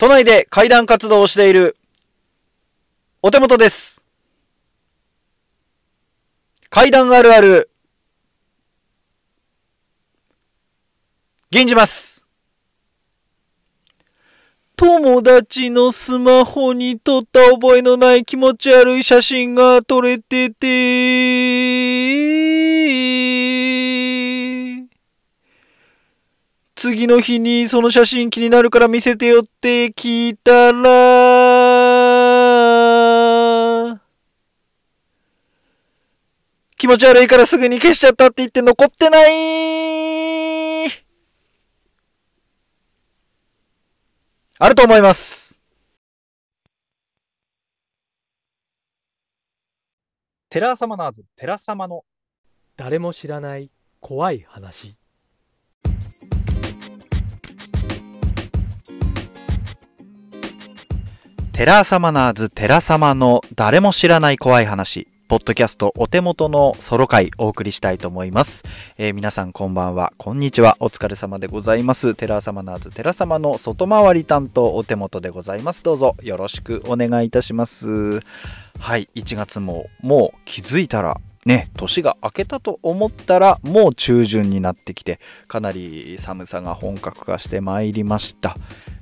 都内で階段活動をしているお手元です。階段あるある。銀じます。友達のスマホに撮った覚えのない気持ち悪い写真が撮れてて、次の日にその写真気になるから見せてよって聞いたら、気持ち悪いからすぐに消しちゃったって言って残ってない。あると思います。テラーサマナーズ、テラサマの。誰も知らない怖い話テラーサマナーズテラ様の誰も知らない怖い話、ポッドキャストお手元のソロ回お送りしたいと思います。えー皆さんこんばんは、こんにちは、お疲れ様でございます。テラーサマナーズテラ様の外回り担当お手元でございます。どうぞよろしくお願いいたします。はい、1月ももう気づいたらね、年が明けたと思ったらもう中旬になってきてかなり寒さが本格化してまいりました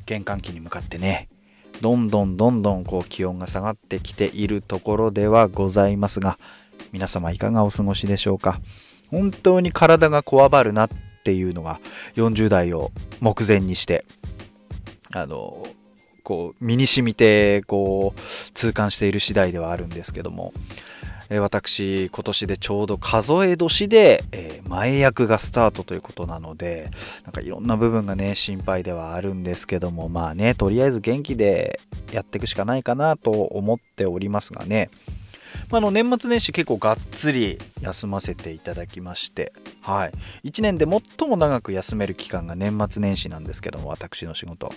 玄関期に向かってねどんどんどんどんこう気温が下がってきているところではございますが皆様いかがお過ごしでしょうか？本当に体がこわばるなっていうのが40代を目前にしてあのこう身に染みてこう痛感している次第ではあるんですけどもえ私今年でちょうど数え年で、え前役がスタートということなのでなんかいろんな部分がね心配ではあるんですけどもまあねとりあえず元気でやっていくしかないかなと思っておりますがね、まあ、の年末年始結構がっつり休ませていただきましてはい。1年で最も長く休める期間が年末年始なんですけども私の仕事。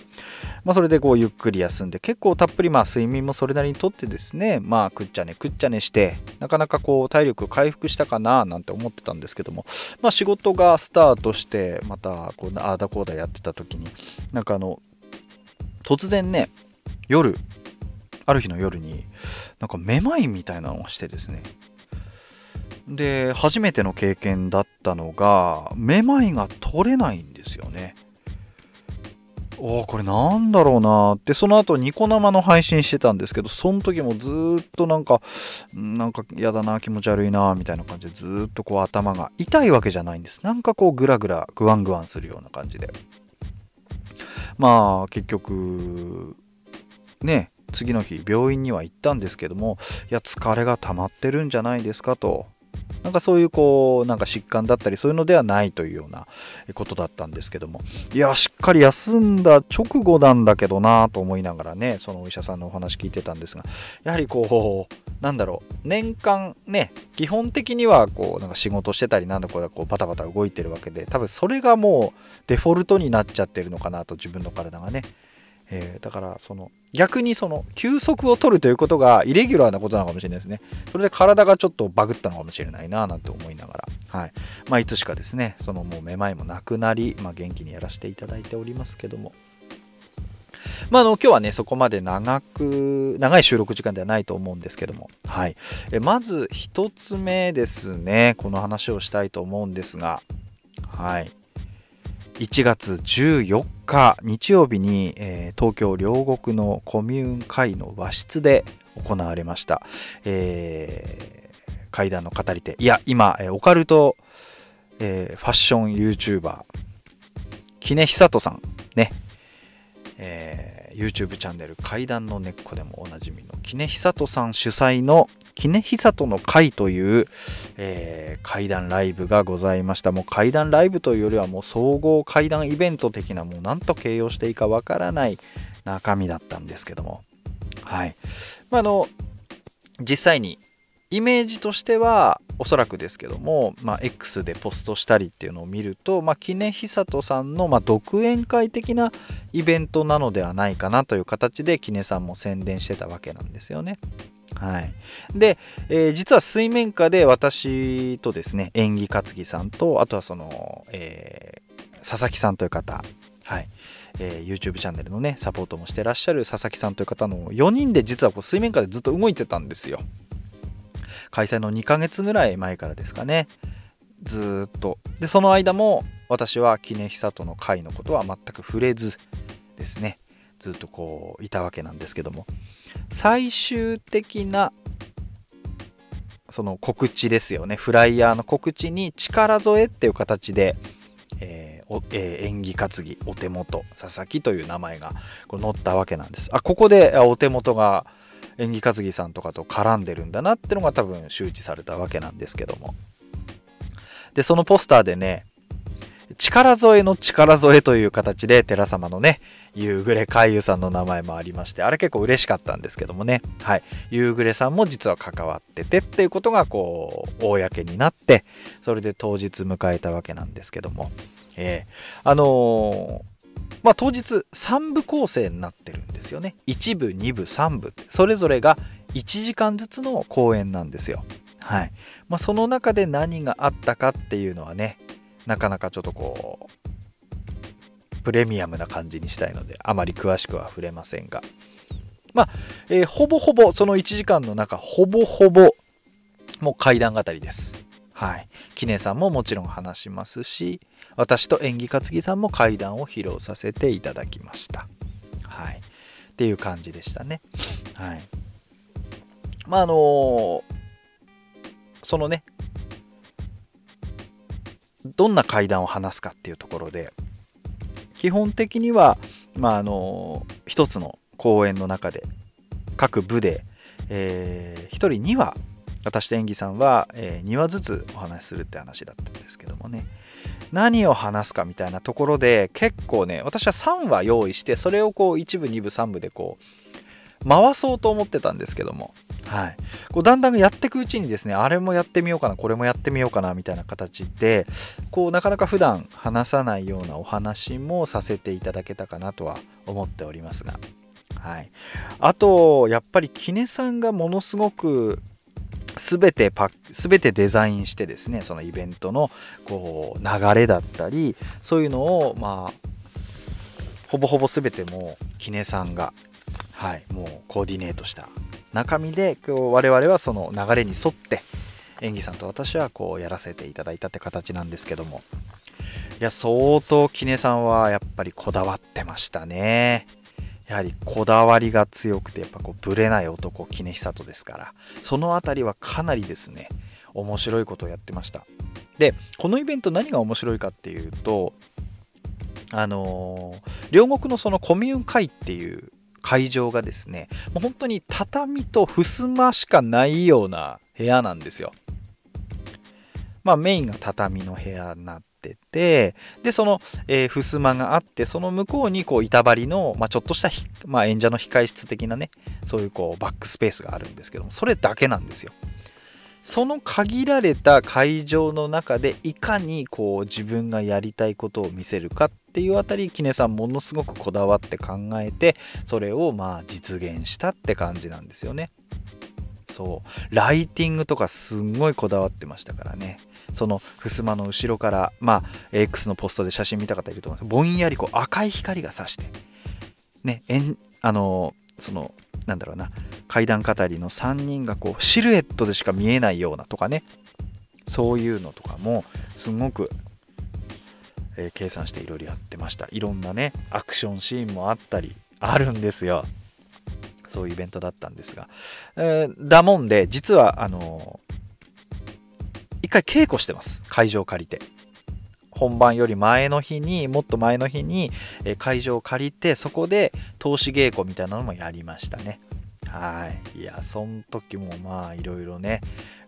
まあそれでこうゆっくり休んで結構たっぷりまあ睡眠もそれなりにとってですねまあくっちゃねくっちゃねしてなかなかこう体力回復したかななんて思ってたんですけどもまあ仕事がスタートしてまたこうああだこうだやってた時になんかあの突然ね夜ある日の夜になんかめまいみたいなのをしてですね。で初めての経験だったのがめまいが取れないんですよね。おーこれなんだろうなってその後ニコ生の配信してたんですけどその時もずっとなんかなんか嫌だな気持ち悪いなみたいな感じでずっとこう頭が痛いわけじゃないんです。なんかこうグラグラグワングワンするような感じで。まあ結局ね次の日病院には行ったんですけどもいや疲れが溜まってるんじゃないですかと。なんかそういうこうなんか疾患だったりそういうのではないというようなことだったんですけども。いやしっかり休んだ直後なんだけどなと思いながらねそのお医者さんのお話聞いてたんですが。やはりこうなんだろう年間ね基本的にはこうなんか仕事してたりなんだこうこうバタバタ動いてるわけで多分それがもうデフォルトになっちゃってるのかなと自分の体がね。えーだからその逆にその休息を取るということがイレギュラーなことなのかもしれないですね。それで体がちょっとバグったのかもしれないななんて思いながら。はい。まあいつしかですねそのもうめまいもなくなり、まあ、元気にやらせていただいておりますけども。まあ、あの今日はねそこまで長く長い収録時間ではないと思うんですけども。はい。えまず一つ目ですねこの話をしたいと思うんですが。はい。1月14日日曜日に、えー東京両国のコミューン会の和室で行われました、えー会談の語り手。いや今、えーオカルト、えーファッション YouTuber 木根久人さんね、えー YouTube チャンネル階段の根っこでもおなじみの木根久人さん主催の木根久人の会という、えー怪談ライブがございました。もう怪談ライブというよりはもう総合怪談イベント的なもう何と形容していいかわからない中身だったんですけども。はい、まあ、あの実際にイメージとしてはおそらくですけども、まあ、X でポストしたりっていうのを見ると、まあ、木根久人さんの、まあ、独演会的なイベントなのではないかなという形で木根さんも宣伝してたわけなんですよね。はい、で、えー実は水面下で私とですね演技担ぎさんとあとはその、えー佐々木さんという方、はい。えー、YouTube チャンネルのねサポートもしてらっしゃる佐々木さんという方の4人で実はこう水面下でずっと動いてたんですよ。開催の2ヶ月ぐらい前からですかね。ずっと。でその間も私は杵久との会のことは全く触れずですね。ずっとこういたわけなんですけども。最終的なその告知ですよね。フライヤーの告知に力添えっていう形で、えーえー、演技担ぎお手元佐々木という名前がこう載ったわけなんです。あここでお手元が演技担ぎさんとかと絡んでるんだなってのが多分周知されたわけなんですけども。でそのポスターでね力添えの力添えという形で寺様のね夕暮れ海遊さんの名前もありましてあれ結構嬉しかったんですけどもね。はい。夕暮れさんも実は関わっててっていうことがこう公になってそれで当日迎えたわけなんですけども。えー、あのー、まあ当日3部構成になってるんですよね。1部2部3部。それぞれが1時間ずつの公演なんですよ。はい。まあ、その中で何があったかっていうのはねなかなかちょっとこうプレミアムな感じにしたいのであまり詳しくは触れませんが。まあ、えー、ほぼほぼその1時間の中ほぼほぼもう階段語りです。はい。記念さんももちろん話しますし私と演技担ぎさんも階段を披露させていただきました。はい。っていう感じでしたね。はい。まああのー、そのねどんな階段を話すかっていうところで基本的には、まあ、あの一つの公演の中で各部で、えー、1人2話私と演技さんは、えー、2話ずつお話しするって話だったんですけどもね。何を話すかみたいなところで結構ね私は3話用意してそれをこう1部2部3部でこう回そうと思ってたんですけども、はい、こうだんだんやっていくうちにですねあれもやってみようかなこれもやってみようかなみたいな形でこうなかなか普段話さないようなお話もさせていただけたかなとは思っておりますが、はい、あとやっぱりキネさんがものすごく全てパ全てデザインしてですねそのイベントのこう流れだったりそういうのをまあほぼほぼ全てもうキネさんがはい、もうコーディネートした中身で今日我々はその流れに沿って演技さんと私はこうやらせていただいたって形なんですけども。いや相当キネさんはやっぱりこだわってましたね。やはりこだわりが強くてやっぱこうブレない男キネ久人ですから。その辺りはかなりですね面白いことをやってました。でこのイベント何が面白いかっていうとあのー、両国のそのコミューン会っていう会場がですね、もう本当に畳と襖しかないような部屋なんですよ。まあメインが畳の部屋になってて、で、その、えー、襖があって、その向こうにこう板張りの、まあ、ちょっとした、まあ、演者の控室的なね、そういうこうバックスペースがあるんですけども、それだけなんですよ。その限られた会場の中でいかにこう自分がやりたいことを見せるかっっていうあたりキネさんものすごくこだわって考えてそれをまあ実現したって感じなんですよね。そう。ライティングとかすんごいこだわってましたからね。その襖の後ろからまあ X のポストで写真見た方いると思いますぼんやりこう赤い光がさしてねえんあのそのなんだろうな階段語りの3人がこうシルエットでしか見えないようなとかね。そういうのとかもすごく、え、計算していろいろやってましたいろんなねアクションシーンもあったりあるんですよそういうイベントだったんですが、えー、だもんで実はあのー、一回稽古してます会場借りて本番より前の日にもっと前の日に会場を借りてそこで投資稽古みたいなのもやりましたねはい。いや、そん時もまあいろいろね、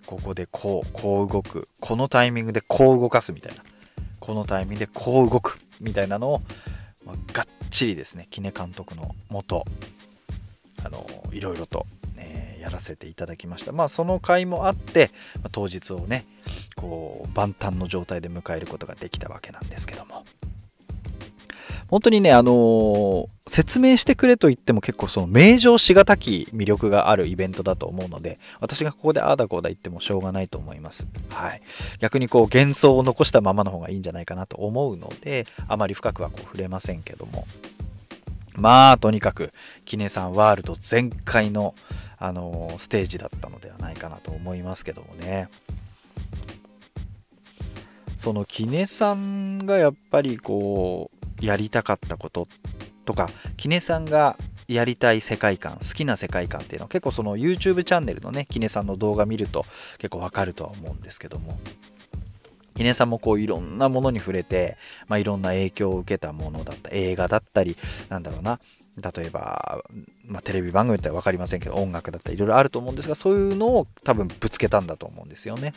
ここでこう、こう動く。このタイミングでこう動かすみたいな。このタイミングでこう動くみたいなのを、まあ、がっちりですね、キネ監督のもと、あの、いろいろと、ね、やらせていただきました。まあその回もあって、ま、当日をね、こう、万端の状態で迎えることができたわけなんですけども。本当にね、あのー、説明してくれと言っても結構その名城しがたき魅力があるイベントだと思うので、私がここでああだこうだ言ってもしょうがないと思います。はい。逆にこう幻想を残したままの方がいいんじゃないかなと思うので、あまり深くはこう触れませんけども。まあとにかくキネさんワールド全開の、あのー、ステージだったのではないかなと思いますけどもねそのキネさんがやっぱりこうやりたかったこととかキネさんがやりたい世界観好きな世界観っていうのは結構その YouTube チャンネルのねキネさんの動画見ると結構わかるとは思うんですけどもキネさんもこういろんなものに触れて、まあ、いろんな影響を受けたものだった映画だったりなんだろうな例えば、まあ、テレビ番組だって分かりませんけど音楽だったりいろいろあると思うんですがそういうのを多分ぶつけたんだと思うんですよね。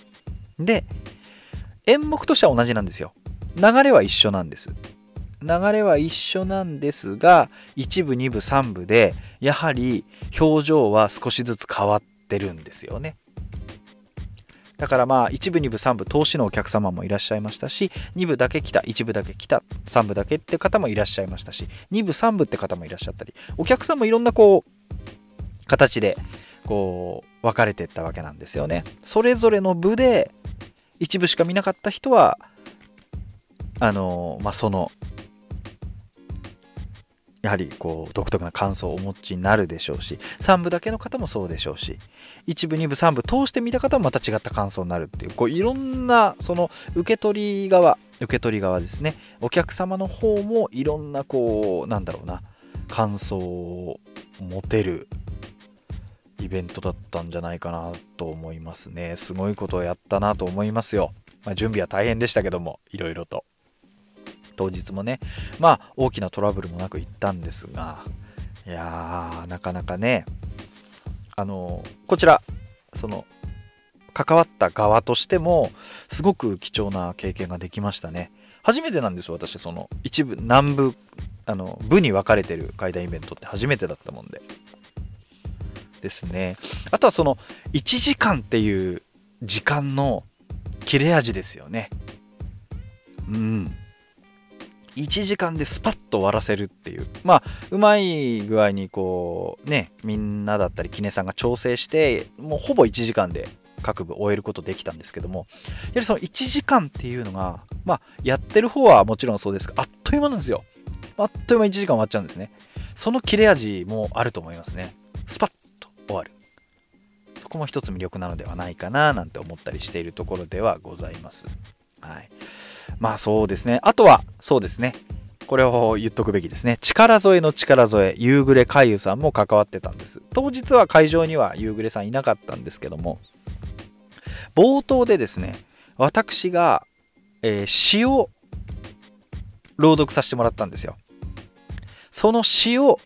で演目としては同じなんですよ。流れは一緒なんです。流れは一緒なんですが1部2部3部でやはり表情は少しずつ変わってるんですよね。だからまあ1部2部3部投資のお客様もいらっしゃいましたし2部だけ来た1部だけ来た3部だけって方もいらっしゃいましたし2部3部って方もいらっしゃったりお客さんもいろんなこう形でこう分かれていったわけなんですよね。それぞれの部で一部しか見なかった人はあのまあそのやはりこう独特な感想をお持ちになるでしょうし3部だけの方もそうでしょうし1部2部3部通して見た方もまた違った感想になるっていうこういろんなその受け取り側受け取り側ですね。お客様の方もいろんなこうなんだろうな感想を持てるイベントだったんじゃないかなと思いますね。すごいことをやったなと思いますよ、まあ、準備は大変でしたけどもいろいろと。当日もねまあ大きなトラブルもなく行ったんですがいやーなかなかねあのこちらその関わった側としてもすごく貴重な経験ができましたね。初めてなんです私その一部南部あの部に分かれてる階段イベントって初めてだったもんで。ですね。あとはその1時間っていう時間の切れ味ですよね。うん。1時間でスパッと終わらせるっていう。まあうまい具合にこうねみんなだったりキネさんが調整してもうほぼ1時間で各部終えることできたんですけども。やはりその1時間っていうのがまあやってる方はもちろんそうですがあっという間なんですよ。あっという間1時間終わっちゃうんですね。その切れ味もあると思いますね。スパッと終わる。そこも一つ魅力なのではないかななんて思ったりしているところではございます。はい。まあそうですね。あとは、そうですね。これを言っとくべきですね。力添えの力添え、夕暮れ海遊さんも関わってたんです。当日は会場には夕暮れさんいなかったんですけども、冒頭でですね、私が、えー、詩を朗読させてもらったんですよ。その詩を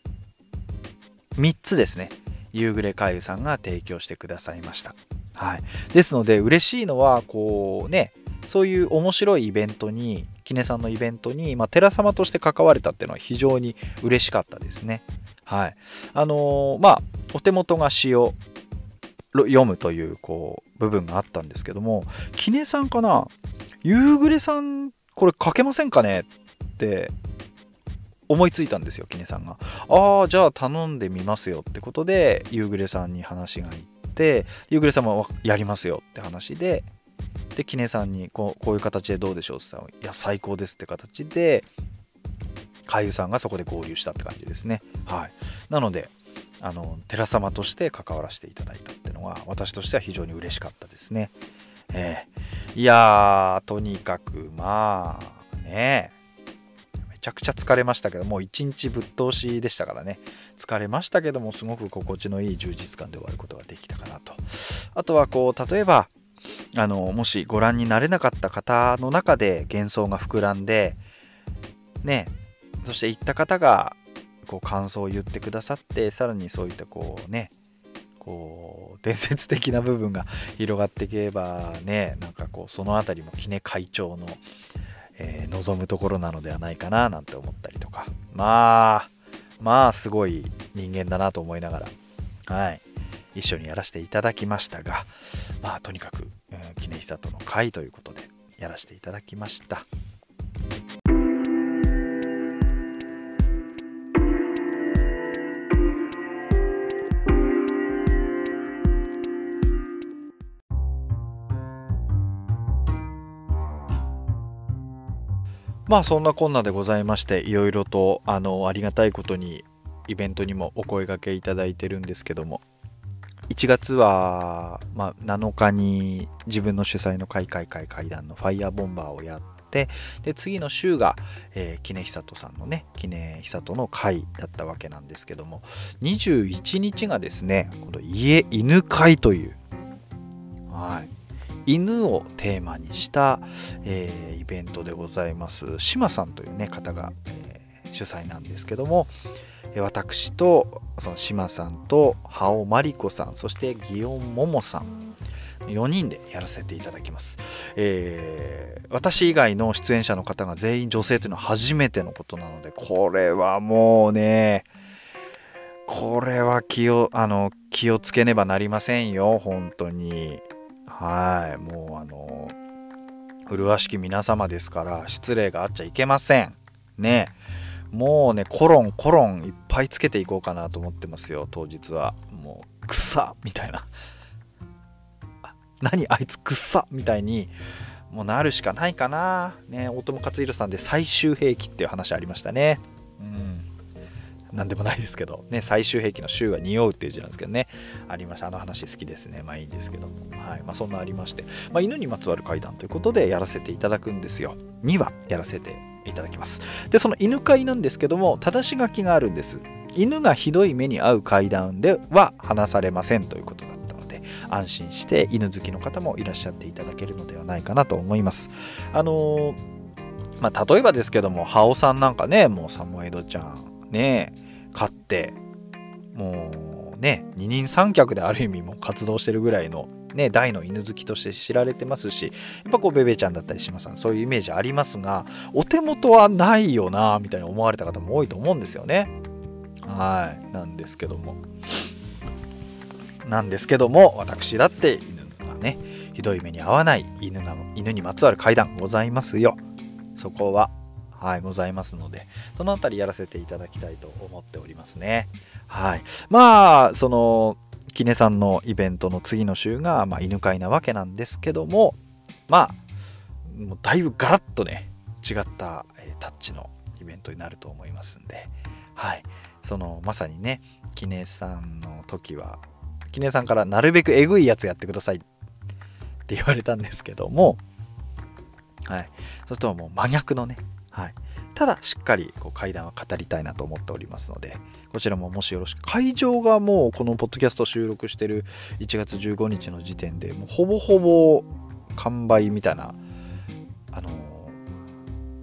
3つですね、夕暮れ海遊さんが提供してくださいました。はい。ですので、嬉しいのは、こうね、そういう面白いイベントにキネさんのイベントに、まあ、寺様として関われたっていうのは非常に嬉しかったですね。はい。あのー、まあお手元が詩を読むというこう部分があったんですけどもキネさんかな？夕暮れさんこれ書けませんかね？って思いついたんですよキネさんが。ああじゃあ頼んでみますよってことで夕暮れさんに話がいって夕暮れさんもやりますよって話ででキネさんにこうこういう形でどうでしょうって言ったら「いや最高です」って形で俳優さんがそこで合流したって感じですね。はい。なのであの寺様として関わらせていただいたっていうのは私としては非常に嬉しかったですね。えー、いやーとにかくまあね。めちゃくちゃ疲れましたけどもう一日ぶっ通しでしたからね。疲れましたけどもすごく心地のいい充実感で終わることができたかなと。あとはこう例えばあのもしご覧になれなかった方の中で幻想が膨らんでねそして行った方がこう感想を言ってくださってさらにそういったこうねこう伝説的な部分が広がっていけばねなんかこうその辺りもキネ会長の、えー、望むところなのではないかななんて思ったりとか。まあまあすごい人間だなと思いながら。はい。一緒にやらせていただきましたがまあとにかく、えー、記念久との会ということでやらせていただきました。まあそんなこんなでございましていろいろとあのありがたいことにイベントにもお声がけいただいてるんですけども1月は、まあ、7日に自分の主催の開会会会談のファイヤーボンバーをやってで次の週が、えー、キネヒサトさんのねキネヒサトの会だったわけなんですけども21日がですねこの家犬会というはい犬をテーマにした、えー、イベントでございます。島さんというね方が、えー、主催なんですけども私とその島さんと羽尾真理子さんそして祇園桃さん4人でやらせていただきます、えー、私以外の出演者の方が全員女性というのは初めてのことなのでこれはもうねこれは気をあの気をつけねばなりませんよ本当に。はいもうあの麗しき皆様ですから失礼があっちゃいけません。ね。もうねコロンコロンいっぱいつけていこうかなと思ってますよ。当日は。もう草みたいな。何？あいつくさみたいにもうなるしかないかな。ね大友克洋さんで最終兵器っていう話ありましたね。うん。何でもないですけど。ね最終兵器の週は匂うっていう字なんですけどね。ありました。あの話好きですね。まあいいんですけど。もはい。まあそんなありまして、まあ、犬にまつわる怪談ということでやらせていただくんですよ。2話やらせていただきますでその犬飼なんですけども正し書きがあるんです犬がひどい目に遭う階段では話されませんということだったので安心して犬好きの方もいらっしゃっていただけるのではないかなと思います。あのー、まあ、例えばですけども、ハオさんなんかね、もうサモエドちゃんね、飼って、もうね、二人三脚である意味も活動してるぐらいのね、大の犬好きとして知られてますし、やっぱこうベベちゃんだったりしますそういうイメージありますが、お手元はないよな、みたいに思われた方も多いと思うんですよね。はい、なんですけども。なんですけども私だって犬がねひどい目に遭わない犬が犬にまつわる階段ございますよそこははいございますのでその辺りやらせていただきたいと思っておりますねはいまあそのキネさんのイベントの次の週が、まあ、犬飼なわけなんですけどもまあもうだいぶガラッとね違った、えタッチのイベントになると思いますんではいそのまさにねキネさんの時はキネさんからなるべくえぐいやつやってくださいって言われたんですけども、はい。それとはもう真逆のね、はい。ただしっかりこう階段は語りたいなと思っておりますので、こちらももしよろしく。会場がもうこのポッドキャスト収録してる1月15日の時点で、もうほぼほぼ完売みたいな、あの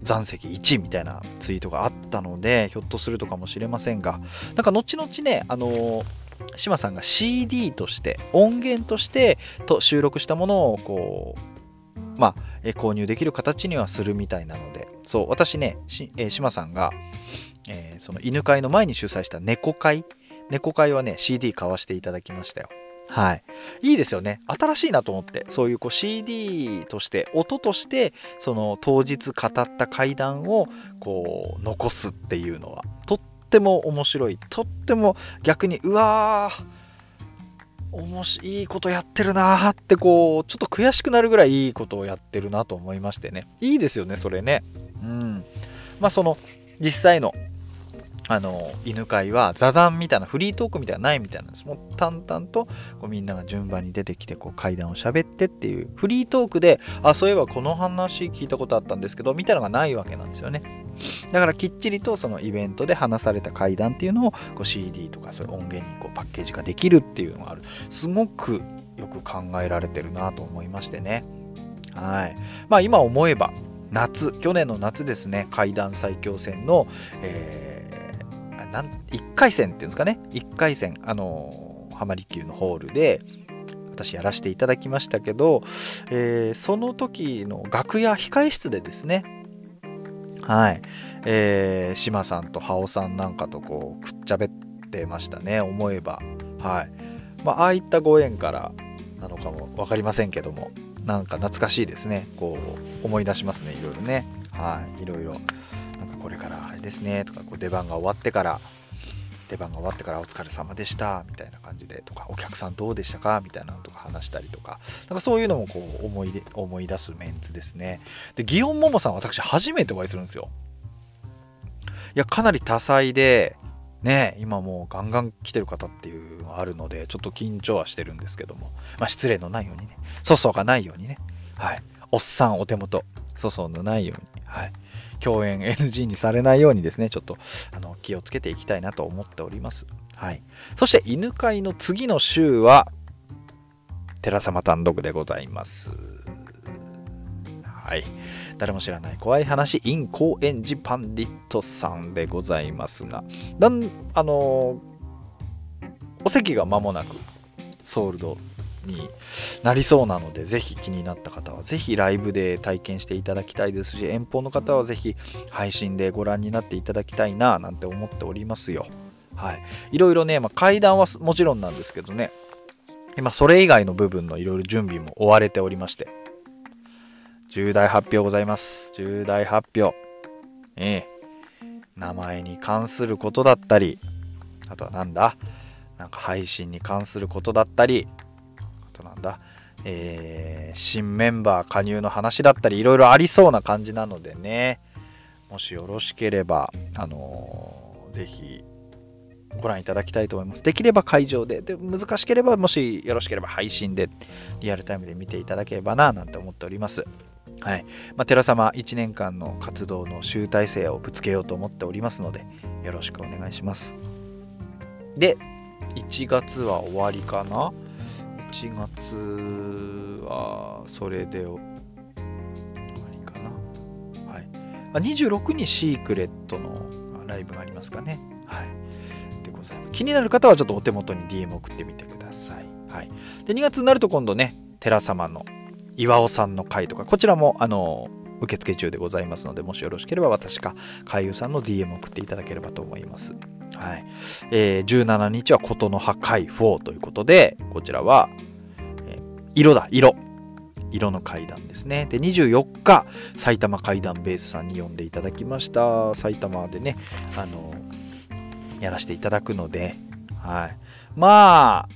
残席1みたいなツイートがあったので、ひょっとするとかもしれませんが、なんか後々ね、あの志麻さんが CD として音源としてと収録したものをこうまあ購入できる形にはするみたいなのでそう私ね、えー、志麻さんが、えー、その犬会の前に主催した猫会？猫会はね CD 買わせていただきましたよはい。いいですよね。新しいなと思って、そういうこう CD として、音として、その当日語った怪談をこう残すっていうのは、とっっても面白いとっても逆にうわーおもしいいことやってるなーってこうちょっと悔しくなるぐらいいいことをやってるなと思いましてね。いいですよねそれね。うん。まあその実際のあの犬飼は座談みたいなフリートークみたいなのないみたいなんです。もう淡々とこうみんなが順番に出てきてこう階段を喋ってっていうフリートークであそういえばこの話聞いたことあったんですけどみたいなのがないわけなんですよねだからきっちりとそのイベントで話された階段っていうのをこう CD とかそういう音源にこうパッケージ化できるっていうのがある。すごくよく考えられてるなと思いましてね。はい。まあ今思えば夏去年の夏ですね階段最強戦の、えーなん1回戦っていうんですかね。1回戦あの浜離宮のホールで私やらせていただきましたけど、えー、その時の楽屋控え室でですねはい、えー、島さんと羽尾さんなんかとこうくっちゃべってましたね。思えば。はい。まあああいったご縁からなのかも分かりませんけども。なんか懐かしいですね。こう思い出しますねいろいろね。はい。いろいろ。これからあれですね。とかこう出番が終わってから出番が終わってからお疲れ様でしたみたいな感じでとかお客さんどうでしたかみたいなのとか話したりとかなんかそういうのもこう思い出思い出すメンツですね。で祇園桃さん私初めてお会いするんですよ。いやかなり多彩でね今もうガンガン来てる方っていうのがあるのでちょっと緊張はしてるんですけども。まあ失礼のないようにね。粗相がないようにね。はい。おっさんお手元。粗相のないように。はい。共演 NG にされないようにですねちょっとあの気をつけていきたいなと思っております。はい。そして犬飼の次の週は寺様単独でございます。はい。誰も知らない怖い話 in 高円寺パンディットさんでございますがだんあのお席が間もなくソールドになりそうなのでぜひ気になった方はぜひライブで体験していただきたいですし遠方の方はぜひ配信でご覧になっていただきたいななんて思っておりますよ。はい。いろいろね、まあ、階段はもちろんなんですけどね今それ以外の部分のいろいろ準備も追われておりまして。重大発表ございます。重大発表。ええ。名前に関することだったりあとはなんだ？なんか配信に関することだったりとなんだ、えー、新メンバー加入の話だったりいろいろありそうな感じなのでね。もしよろしければあのー、ぜひご覧いただきたいと思います。できれば会場で。で難しければもしよろしければ配信でリアルタイムで見ていただければななんて思っております。はい。まあ、寺様1年間の活動の集大成をぶつけようと思っておりますのでよろしくお願いします。で1月は終わりかな。1月はそれでかな。はい。あ26にシークレットのライブがありますかね。はい。でございます。気になる方はちょっとお手元に DM 送ってみてください。はい。で、2月になると今度ね、寺様の岩尾さんの会とか、こちらもあの受付中でございますので、もしよろしければ私か海遊さんの DM 送っていただければと思います。はいえー、17日は琴の破壊4ということで、こちらは、え、色だ、色。色の階段ですね。で、24日、埼玉階段ベースさんに呼んでいただきました。埼玉でね、あの、やらせていただくので、はい。まあ、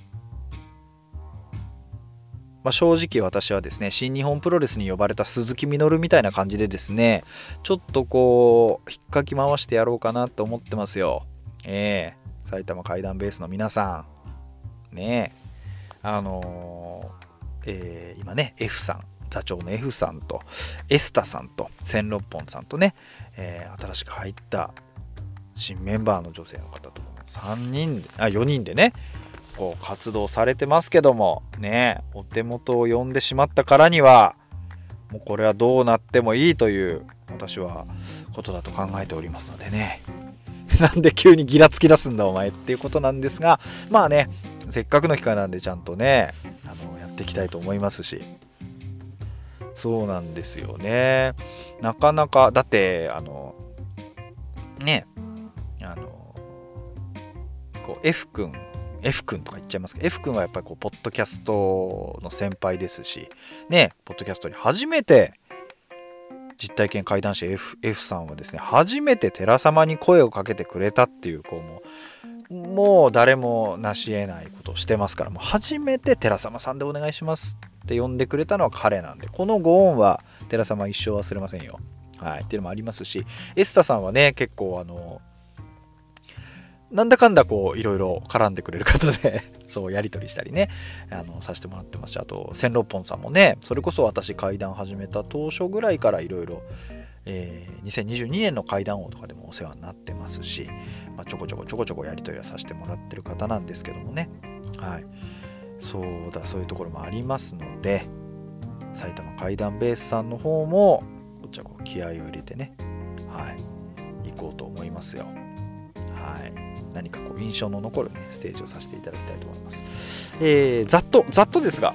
まあ、正直私はですね、新日本プロレスに呼ばれた鈴木みのるみたいな感じでですね、ちょっとこう、引っかき回してやろうかなと思ってますよ。えー、埼玉階段ベースの皆さん、ねあのー、えー、今ね、F さん、座長の F さんと、エスタさんと、千六本さんとね、えー、新しく入った新メンバーの女性の方と、3人、あ、4人でね、こう活動されてますけども、ね、お手元を呼んでしまったからには、もうこれはどうなってもいいという私はことだと考えておりますのでね。なんで急にギラつき出すんだお前っていうことなんですがまあねせっかくの機会なんでちゃんとねあのやっていきたいと思いますし。そうなんですよね。なかなかだってあのねあのこう F 君 F 君とか言っちゃいますけど F 君はやっぱりこうポッドキャストの先輩ですしねポッドキャストに初めて実体験怪談師 F, F さんはですね初めて寺様に声をかけてくれたっていうこうももう誰も成し得ないことをしてますからもう初めて寺様さんでお願いしますって呼んでくれたのは彼なんでこのご恩は寺様一生忘れませんよ。はい、っていうのもありますしエスタさんはね結構あのなんだかんだこういろいろ絡んでくれる方で そうやり取りしたりねあのさせてもらってますしあと千六本さんもねそれこそ私階段始めた当初ぐらいからいろいろ2022年の階段王とかでもお世話になってますし、まあ、ちょこちょこちょこちょこやり取りはさせてもらってる方なんですけどもね。はい。そうだそういうところもありますので埼玉階段ベースさんの方もこっちはこう気合を入れてねはい行こうと思いますよ。はい。何かこう印象の残る、ね、ステージをさせていただきたいと思います。えー、ざっと、ざっとですが、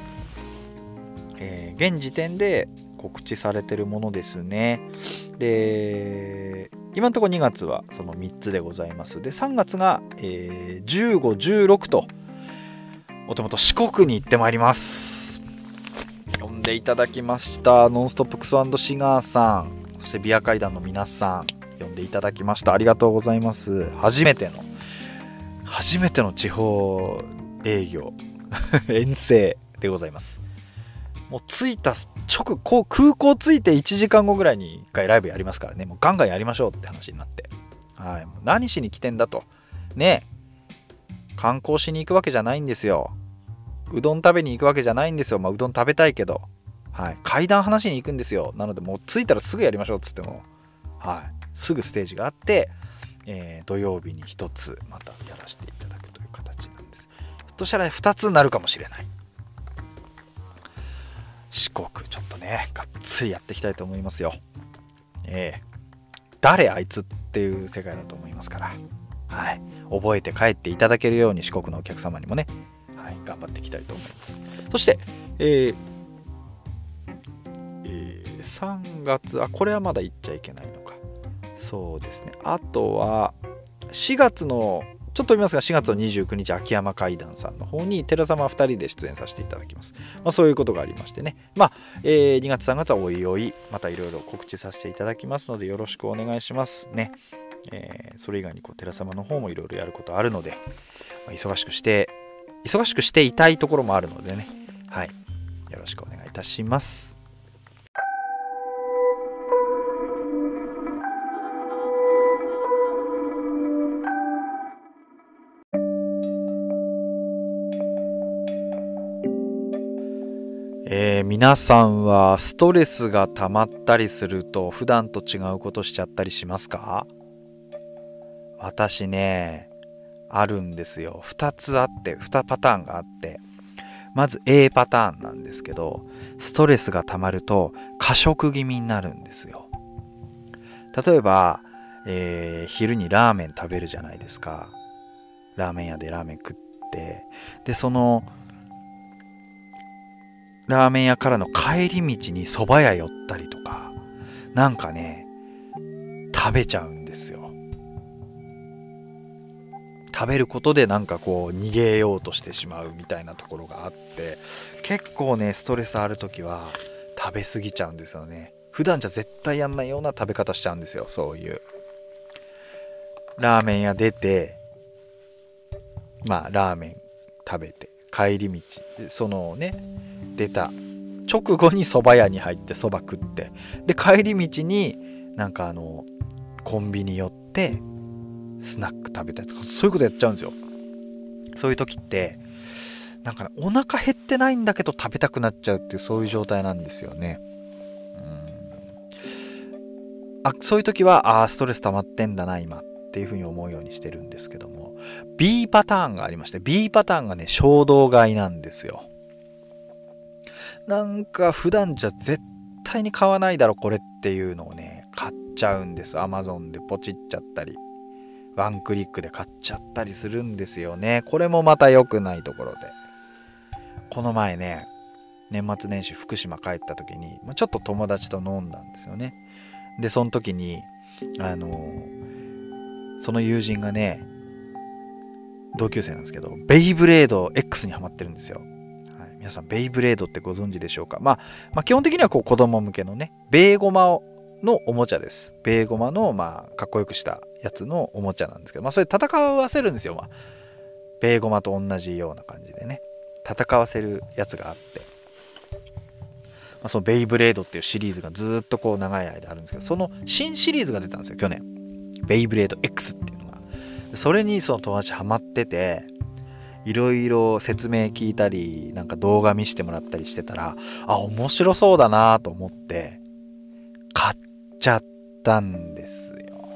えー、現時点で告知されてるものですね。で、今のところ2月はその3つでございます。で、3月が、えー、15、16と、お手元四国に行ってまいります。呼んでいただきました。ノンストップクスシガーさん、そしてビア階段の皆さん、呼んでいただきました。ありがとうございます。初めての初めての地方営業 遠征でございます。もう着いた直こう空港着いて1時間後ぐらいに1回ライブやりますからね。もうガンガンやりましょうって話になって。はい。もう何しに来てんだと。ね観光しに行くわけじゃないんですよ。うどん食べに行くわけじゃないんですよ。まあうどん食べたいけど。はい。階段話しに行くんですよ。なのでもう着いたらすぐやりましょうっつっても。はい。すぐステージがあってえー、土曜日に1つまたやらせていただくという形なんです。ひょっとしたら2つになるかもしれない。四国ちょっとねがっつりやっていきたいと思いますよ。ええー、誰あいつっていう世界だと思いますから。はい。覚えて帰っていただけるように四国のお客様にもね、はい、頑張っていきたいと思います。そしてえーえー、3月あこれはまだ言っちゃいけないのか。そうですね。あとは4月のちょっと見ますが4月の29日秋山階段さんの方に寺様2人で出演させていただきます、まあ、そういうことがありましてね。まあ、えー、2月3月はおいおいまたいろいろ告知させていただきますのでよろしくお願いしますね。えー、それ以外にこう寺様の方もいろいろやることあるので、まあ、忙しくして忙しくしていたいところもあるのでね。はい。よろしくお願いいたします。皆さんはストレスが溜まったりすると普段と違うことしちゃったりしますか？私ね、あるんですよ。2つあって、2パターンがあって、まず A パターンなんですけど、ストレスが溜まると過食気味になるんですよ。例えば、えー、昼にラーメン食べるじゃないですか。ラーメン屋でラーメン食って、で、そのラーメン屋からの帰り道に蕎麦屋寄ったりとか、なんかね、食べちゃうんですよ。食べることでなんかこう逃げようとしてしまうみたいなところがあって結構ねストレスある時は食べ過ぎちゃうんですよね普段じゃ絶対やんないような食べ方しちゃうんですよそういうラーメン屋出てまあラーメン食べて帰り道そのね出た。直後に蕎麦屋に入って蕎麦食って。で帰り道になんかあのコンビニ寄ってスナック食べたりとかそういうことやっちゃうんですよ。そういう時ってなんか、ね、お腹減ってないんだけど食べたくなっちゃうっていうそういう状態なんですよね。うん。あそういう時はああストレス溜まってんだな今っていうふうに思うようにしてるんですけども。B パターンがありまして B パターンがね衝動買いなんですよ。なんか普段じゃ絶対に買わないだろこれっていうのをね買っちゃうんです。Amazon でポチっちゃったりワンクリックで買っちゃったりするんですよね。これもまた良くないところで。この前ね年末年始福島帰った時に、まちょっと友達と飲んだんですよね。でその時にあのその友人がね同級生なんですけどベイブレード X にハマってるんですよ。皆さん、ベイブレードってご存知でしょうか、まあ、まあ、基本的にはこう子供向けのね、ベーゴマのおもちゃです。ベーゴマの、まあ、かっこよくしたやつのおもちゃなんですけど、まあ、それ戦わせるんですよ。まあ、ベーゴマと同じような感じでね、戦わせるやつがあって、まあ、そのベイブレードっていうシリーズがずっとこう長い間あるんですけど、その新シリーズが出たんですよ、去年。ベイブレード X っていうのが。それにその友達ハマってて、いろいろ説明聞いたりなんか動画見せてもらったりしてたらあ面白そうだなと思って買っちゃったんですよ。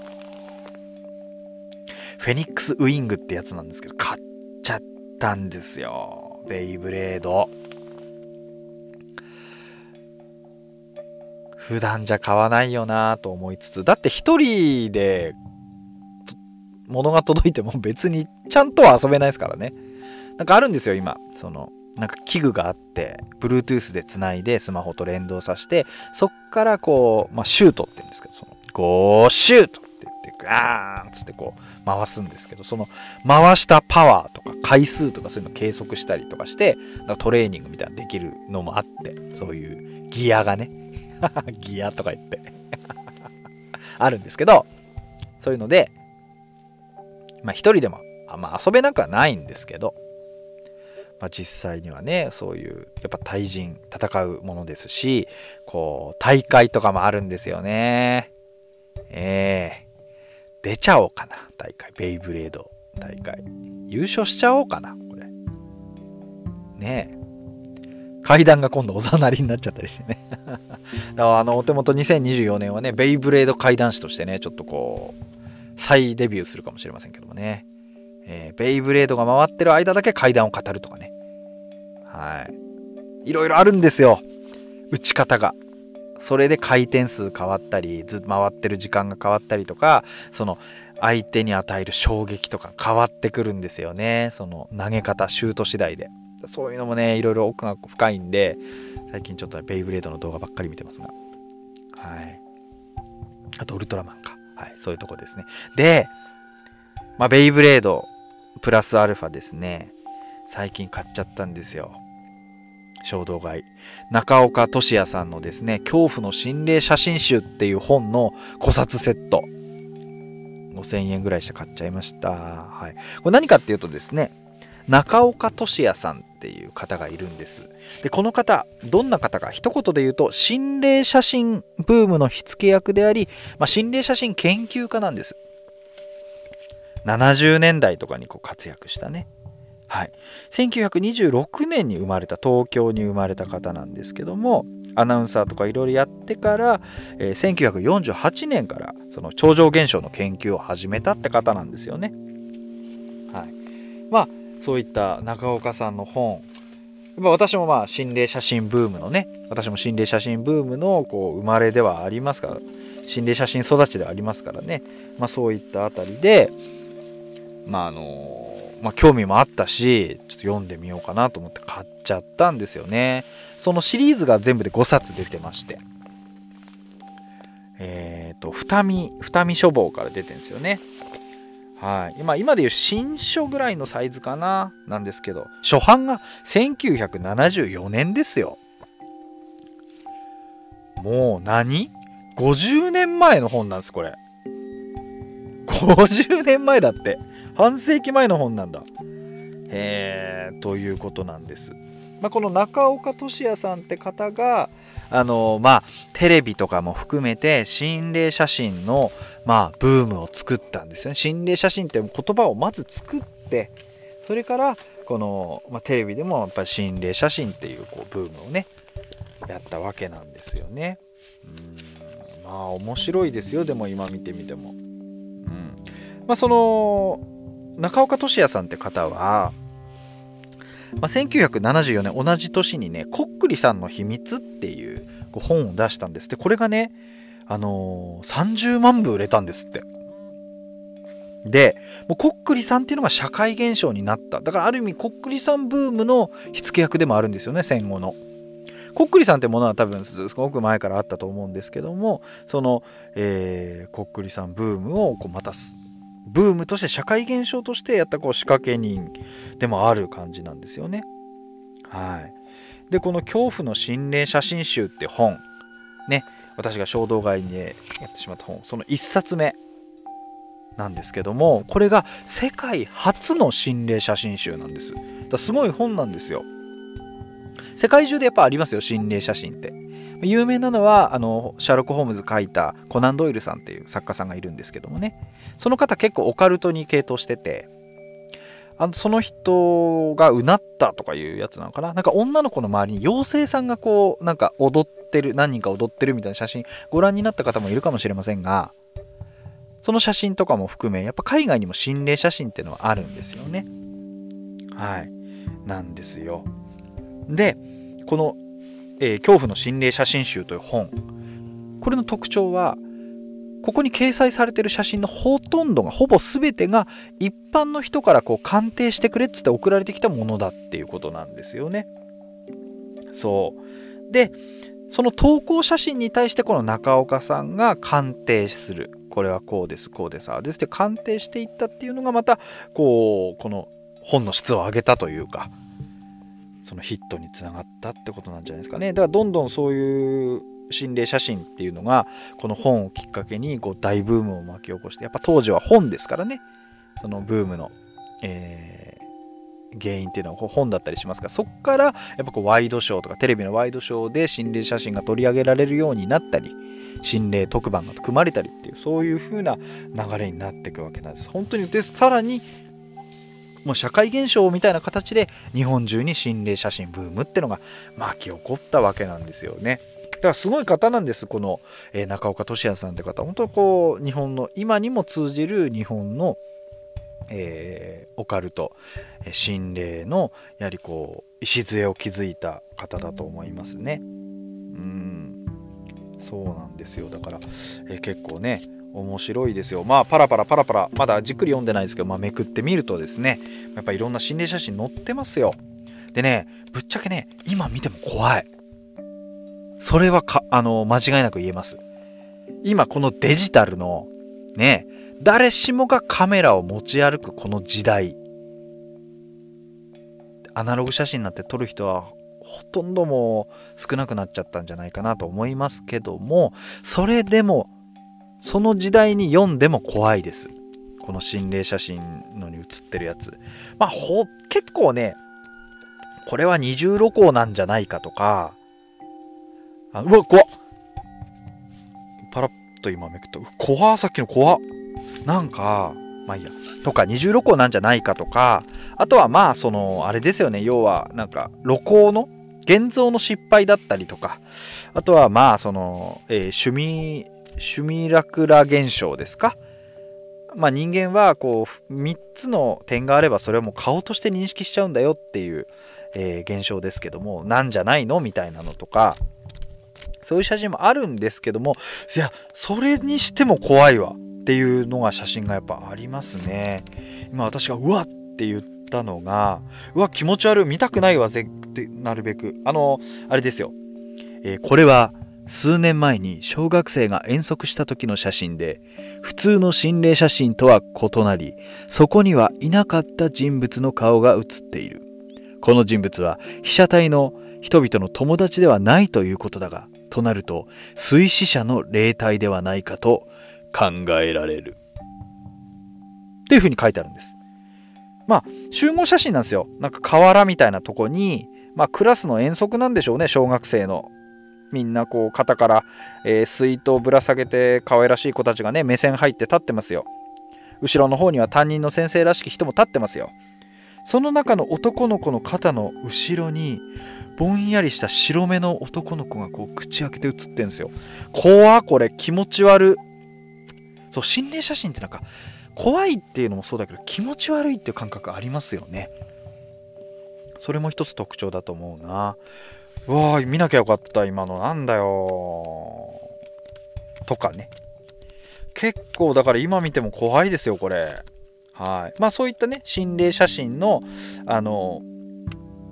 フェニックスウィングってやつなんですけど買っちゃったんですよ。ベイブレード。普段じゃ買わないよなと思いつつだって一人で物が届いても別にちゃんとは遊べないですからね。なんかあるんですよ、今。その、なんか器具があって、Bluetooth でつないでスマホと連動させて、そっからこう、まあ、シュートって言うんですけど、その、ゴーシュートって言って、ガーンっつってこう、回すんですけど、その、回したパワーとか回数とかそういうの計測したりとかして、なんかトレーニングみたいなできるのもあって、そういうギアがね、ギアとか言って あるんですけど、そういうので、まあ一人でもまあ遊べなくはないんですけど、まあ、実際にはねそういうやっぱ対人戦うものですしこう大会とかもあるんですよね。ええ。ー、出ちゃおうかな大会。ベイブレード大会。優勝しちゃおうかなこれ。ねえ。階段が今度おざなりになっちゃったりしてね。だからあのお手元2024年はねベイブレード階段師としてねちょっとこう再デビューするかもしれませんけどもね、えー、ベイブレードが回ってる間だけ階段を語るとかね。はい。いろいろあるんですよ。打ち方が。それで回転数変わったりずっと回ってる時間が変わったりとかその相手に与える衝撃とか変わってくるんですよね。その投げ方シュート次第で。そういうのもねいろいろ奥が深いんで最近ちょっとベイブレードの動画ばっかり見てますが。はい。あとウルトラマンか。はいそういうとこですね。でまあベイブレードプラスアルファですね。最近買っちゃったんですよ。衝動買い。中岡俊也さんのですね恐怖の心霊写真集っていう本の古冊セット。5000円ぐらいして買っちゃいました。はい。これ何かっていうとですね中岡俊也さんっていう方がいるんです。でこの方どんな方か一言で言うと心霊写真ブームの火付け役であり、まあ、心霊写真研究家なんです。70年代とかにこう活躍したね。はい、1926年に生まれた東京に生まれた方なんですけどもアナウンサーとかいろいろやってから、えー、1948年からその超常現象の研究を始めたって方なんですよね。はい、まあそういった中岡さんの本。私もまあ心霊写真ブームのね私も心霊写真ブームのこう生まれではありますから心霊写真育ちではありますからね、まあ、そういったあたりでまああのまあ、興味もあったしちょっと読んでみようかなと思って買っちゃったんですよね。そのシリーズが全部で5冊出てまして。えっ、ー、と二見二見書房から出てるんですよね。はい。今今でいう新書ぐらいのサイズかななんですけど初版が1974年ですよ。もう何 ?50 年前の本なんですこれ。50年前だって。半世紀前の本なんだ。へえということなんです。まあ、この中岡俊也さんって方があのまあテレビとかも含めて心霊写真のまあブームを作ったんですよね。心霊写真って言葉をまず作ってそれからこの、まあ、テレビでもやっぱり心霊写真っていうこうブームをねやったわけなんですよね。うんまあ面白いですよでも今見てみても。うんまあ、その中岡俊也さんって方は、まあ、1974年同じ年にね「こっくりさんの秘密」っていう本を出したんです。でこれがねあのー、30万部売れたんですって。でもうこっくりさんっていうのが社会現象になった。だからある意味こっくりさんブームの火付け役でもあるんですよね戦後の。こっくりさんってものは多分すごく前からあったと思うんですけどもその、えー、こっくりさんブームをこうまたブームとして社会現象としてやったこう仕掛け人でもある感じなんですよね。はい。でこの「恐怖の心霊写真集」って本。ね。私が衝動買いにやってしまった本。その1冊目なんですけどもこれが世界初の心霊写真集なんです。だすごい本なんですよ。世界中でやっぱありますよ心霊写真って。有名なのはあのシャーロック・ホームズ書いたコナン・ドイルさんっていう作家さんがいるんですけどもね。その方結構オカルトに傾倒しててあのその人がうなったとかいうやつなのかな？なんか女の子の周りに妖精さんがこうなんか踊ってる何人か踊ってるみたいな写真ご覧になった方もいるかもしれませんがその写真とかも含めやっぱ海外にも心霊写真っていうのはあるんですよね。はい。なんですよ。でこの、えー、恐怖の心霊写真集という本。これの特徴はここに掲載されてる写真のほとんどがほぼ全てが一般の人からこう鑑定してくれっつって送られてきたものだっていうことなんですよね。そう。でその投稿写真に対してこの中岡さんが鑑定する。これはこうですこうですああです。って鑑定していったっていうのがまたこうこの本の質を上げたというかそのヒットにつながったってことなんじゃないですかね。だからどんどんそういう心霊写真っていうのがこの本をきっかけにこう大ブームを巻き起こしてやっぱ当時は本ですからね。そのブームのえー、原因っていうのは本だったりしますがそこからやっぱこうワイドショーとかテレビのワイドショーで心霊写真が取り上げられるようになったり心霊特番が組まれたりっていうそういう風な流れになっていくわけなんです。本当にでさらにもう社会現象みたいな形で日本中に心霊写真ブームってのが巻き起こったわけなんですよね。だからすごい方なんです、この、え、中岡俊也さんって方。本当こう、日本の、今にも通じる日本の、えー、オカルト、心霊の、やはりこう、礎を築いた方だと思いますね。うん、そうなんですよ。だから、えー、結構ね、面白いですよ。まあパラパラパラパラまだじっくり読んでないですけど、まあ、めくってみるとですねやっぱいろんな心霊写真載ってますよ。でねぶっちゃけね今見ても怖い。それはかあの間違いなく言えます。今このデジタルのね誰しもがカメラを持ち歩くこの時代アナログ写真なって撮る人はほとんども少なくなっちゃったんじゃないかなと思いますけどもそれでもその時代に読んでも怖いです。この心霊写真のに写ってるやつ。まあ、ほ、結構ね、これは二重露光なんじゃないかとか、あうわ、怖っパラッと今めくった。怖さっきの怖なんか、まあいいや。とか、二重露光なんじゃないかとか、あとはまあ、その、あれですよね。要は、なんか、露光の現像の失敗だったりとか、あとはまあ、その、えー、趣味シュミラクラ現象ですか？まあ人間はこう3つの点があればそれはもう顔として認識しちゃうんだよっていう、えー、現象ですけどもなんじゃないのみたいなのとかそういう写真もあるんですけどもいやそれにしても怖いわっていうのが写真がやっぱありますね。今私がうわって言ったのがうわ気持ち悪い見たくないわぜってなるべく。あのあれですよ、えー、これは数年前に小学生が遠足した時の写真で普通の心霊写真とは異なりそこにはいなかった人物の顔が写っている。この人物は被写体の人々の友達ではないということだがとなると水死者の霊体ではないかと考えられる。っていうふうに書いてあるんです。まあ集合写真なんですよ。なんか河原みたいなとこにまあクラスの遠足なんでしょうね小学生の。みんなこう肩から、えー、水筒ぶら下げて可愛らしい子たちがね目線入って立ってますよ。後ろの方には担任の先生らしき人も立ってますよ。その中の男の子の肩の後ろにぼんやりした白目の男の子がこう口開けて写ってんすよ。怖これ。気持ち悪そう心霊写真ってなんか怖いっていうのもそうだけど気持ち悪いっていう感覚ありますよね。それも一つ特徴だと思うな。わー見なきゃよかった今の。なんだよ。とかね。結構だから今見ても怖いですよこれ。はい。まあそういったね心霊写真のあの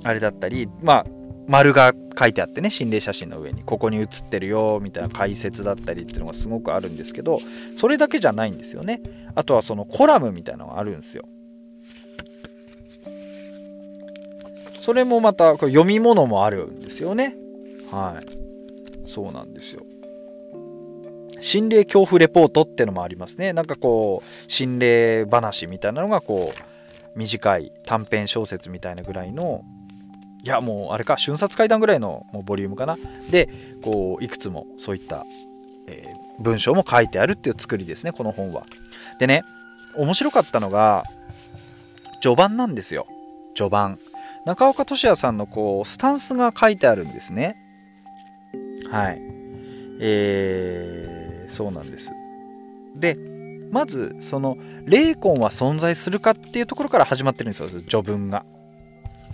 あれだったりまあ丸が書いてあってね心霊写真の上にここに写ってるよみたいな解説だったりっていうのがすごくあるんですけどそれだけじゃないんですよね。あとはそのコラムみたいなのがあるんですよ。それもまたこれ読み物もあるんですよね。はい。そうなんですよ。心霊恐怖レポートってのもありますね。なんかこう心霊話みたいなのがこう短い短編小説みたいなぐらいのいやもうあれか瞬殺怪談ぐらいのもうボリュームかな。でこういくつもそういった、えー、文章も書いてあるっていう作りですねこの本は。でね面白かったのが序盤なんですよ。序盤。中岡俊也さんのこうスタンスが書いてあるんですね。はい。えー、そうなんです。でまずその霊魂は存在するかっていうところから始まってるんですよ序文が、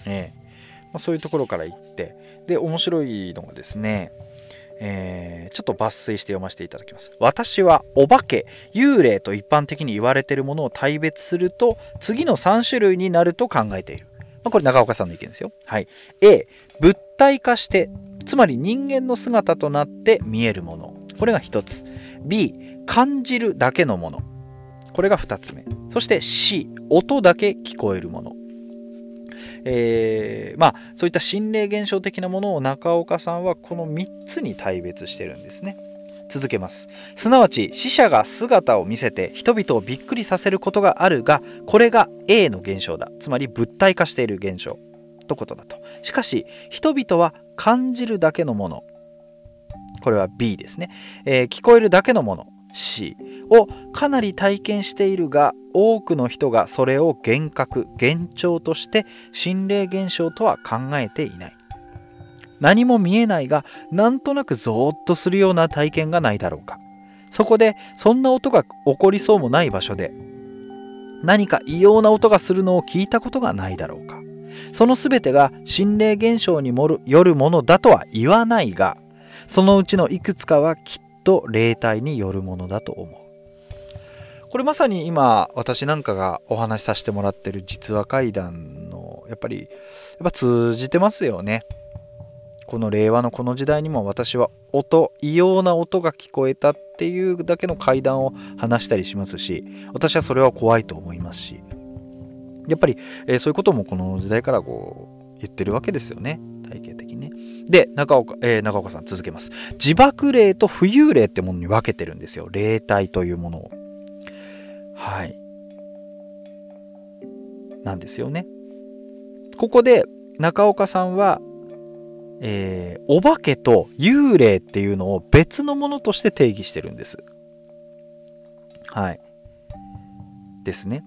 えーまあ、そういうところから言って。で面白いのがですねえー、ちょっと抜粋して読ませていただきます。私はお化け、幽霊と一般的に言われているものを大別すると次の3種類になると考えている。まあ、これ長岡さんの意見ですよ。はい。A、物体化して、つまり人間の姿となって見えるもの。これが1つ。B、感じるだけのもの。これが2つ目。そして C、音だけ聞こえるもの。えー、まあそういった心霊現象的なものを中岡さんはこの3つに大別してるんですね。続けます。すなわち死者が姿を見せて人々をびっくりさせることがあるがこれが A の現象だ。つまり物体化している現象。とことだと。しかし人々は感じるだけのもの。これは B ですね、えー、聞こえるだけのもの。C をかなり体験しているが多くの人がそれを幻覚幻聴として心霊現象とは考えていない。何も見えないがなんとなくゾーッとするような体験がないだろうか。そこでそんな音が起こりそうもない場所で何か異様な音がするのを聞いたことがないだろうか。その全てが心霊現象によるものだとは言わないがそのうちのいくつかはきっと霊体によるものだと思う。これまさに今私なんかがお話しさせてもらってる実話怪談のやっぱりやっぱ通じてますよね。この令和のこの時代にも私は音異様な音が聞こえたっていうだけの怪談を話したりしますし私はそれは怖いと思いますし。やっぱり、えー、そういうこともこの時代からこう言ってるわけですよね。体系的にね。で中岡,、えー、中岡さん続けます。自爆霊と浮遊霊ってものに分けてるんですよ。霊体というものを。はい。なんですよね。ここで中岡さんはえー、お化けと幽霊っていうのを別のものとして定義してるんです。はい。ですね。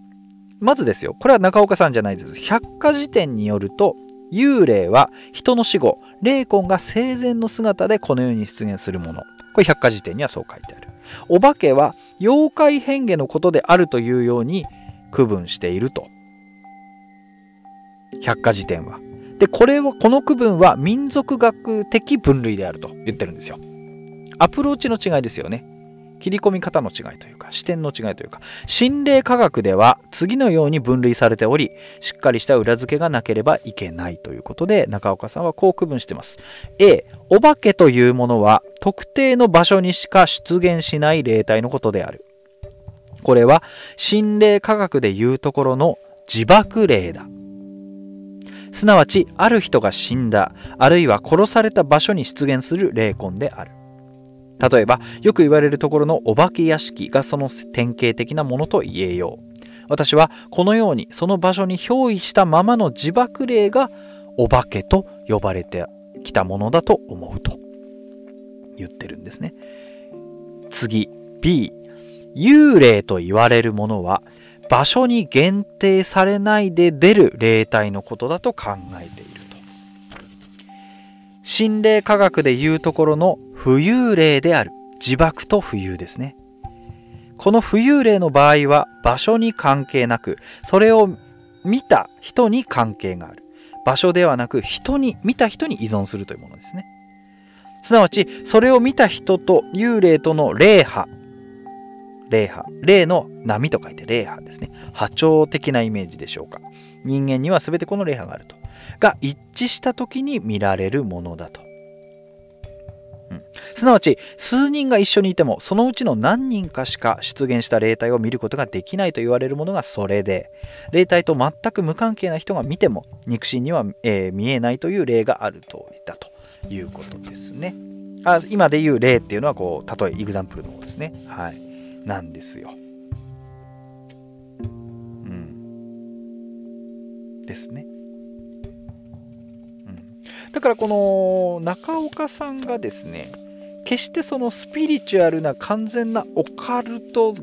まずですよ。これは中岡さんじゃないです。百科事典によると、幽霊は人の死後、霊魂が生前の姿でこの世に出現するもの。これ百科事典にはそう書いてある。お化けは妖怪変化のことであるというように区分していると。百科事典は。で、これを、この区分は民族学的分類であると言ってるんですよ。アプローチの違いですよね。切り込み方の違いというか、視点の違いというか、心霊科学では次のように分類されており、しっかりした裏付けがなければいけないということで、中岡さんはこう区分してます。A、お化けというものは特定の場所にしか出現しない霊体のことである。これは心霊科学でいうところの自爆霊だ。すなわちある人が死んだあるいは殺された場所に出現する霊魂である。例えばよく言われるところのお化け屋敷がその典型的なものと言えよう。私はこのようにその場所に憑依したままの自爆霊がお化けと呼ばれてきたものだと思うと言ってるんですね。次 B 幽霊と言われるものは場所に限定されないで出る霊体のことだと考えていると。心霊科学でいうところの浮遊霊である自爆と浮遊ですね。この浮遊霊の場合は場所に関係なくそれを見た人に関係がある。場所ではなく人に見た人に依存するというものですね。すなわちそれを見た人と幽霊との霊波霊波。霊の波と書いて霊波ですね。波長的なイメージでしょうか。人間には全てこの霊波があると。が一致した時に見られるものだと。うん、すなわち数人が一緒にいてもそのうちの何人かしか出現した霊体を見ることができないと言われるものがそれで霊体と全く無関係な人が見ても肉親には、えー、見えないという例がある通りだということですね。あ今で言う例っていうのはこう例えイグザンプルの方ですね。はい。なんですよ。うん。ですね。うん、だからこの中岡さんがですね決してそのスピリチュアルな完全なオカルト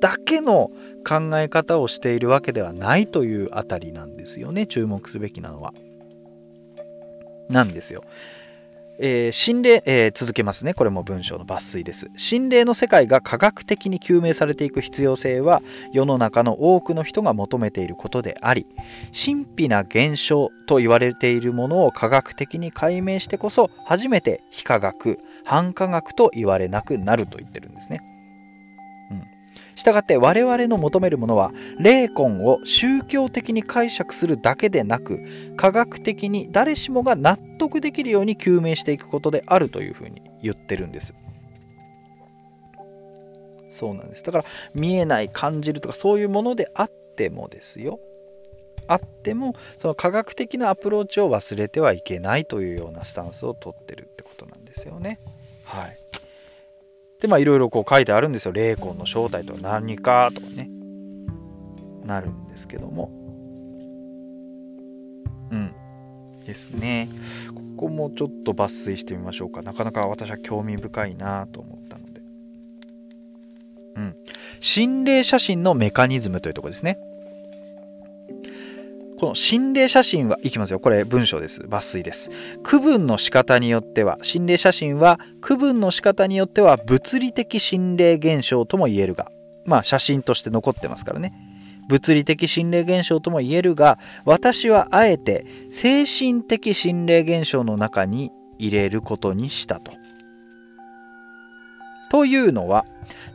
だけの考え方をしているわけではないというあたりなんですよね注目すべきなのは。なんですよ。えー、心霊、えー、続けますね。これも文章の抜粋です。心霊の世界が科学的に究明されていく必要性は世の中の多くの人が求めていることであり、神秘な現象と言われているものを科学的に解明してこそ初めて非科学、反科学と言われなくなると言ってるんですね。したがって我々の求めるものは霊魂を宗教的に解釈するだけでなく科学的に誰しもが納得できるように究明していくことであるというふうに言ってるんです。そうなんです。だから見えない感じるとかそういうものであってもですよ。あってもその科学的なアプローチを忘れてはいけないというようなスタンスをとってるってことなんですよね。はい。でまあいろいろこう書いてあるんですよ。霊魂の正体とは何かとかねなるんですけども。うん。ですね。ここもちょっと抜粋してみましょうか。なかなか私は興味深いなと思ったので。うん。心霊写真のメカニズムというとこですね。この心霊写真はいきますよ。これ文章です。抜粋です。区分の仕方によっては、心霊写真は区分の仕方によっては物理的心霊現象とも言えるが、まあ写真として残ってますからね。物理的心霊現象とも言えるが、私はあえて精神的心霊現象の中に入れることにしたと。というのは、